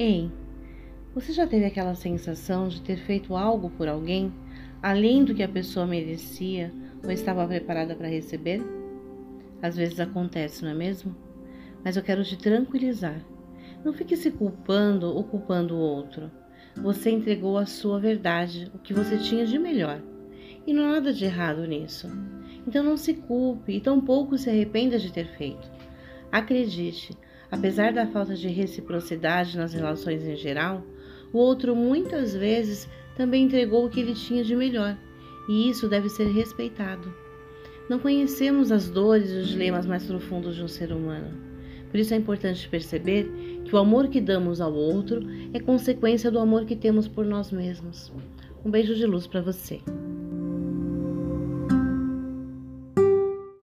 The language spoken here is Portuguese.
Ei, você já teve aquela sensação de ter feito algo por alguém além do que a pessoa merecia ou estava preparada para receber? Às vezes acontece, não é mesmo? Mas eu quero te tranquilizar. Não fique se culpando ou culpando o outro. Você entregou a sua verdade, o que você tinha de melhor. E não há nada de errado nisso. Então não se culpe e tampouco se arrependa de ter feito. Acredite, apesar da falta de reciprocidade nas relações em geral, o outro muitas vezes também entregou o que ele tinha de melhor, e isso deve ser respeitado. Não conhecemos as dores e os dilemas mais profundos de um ser humano. Por isso é importante perceber que o amor que damos ao outro é consequência do amor que temos por nós mesmos. Um beijo de luz para você.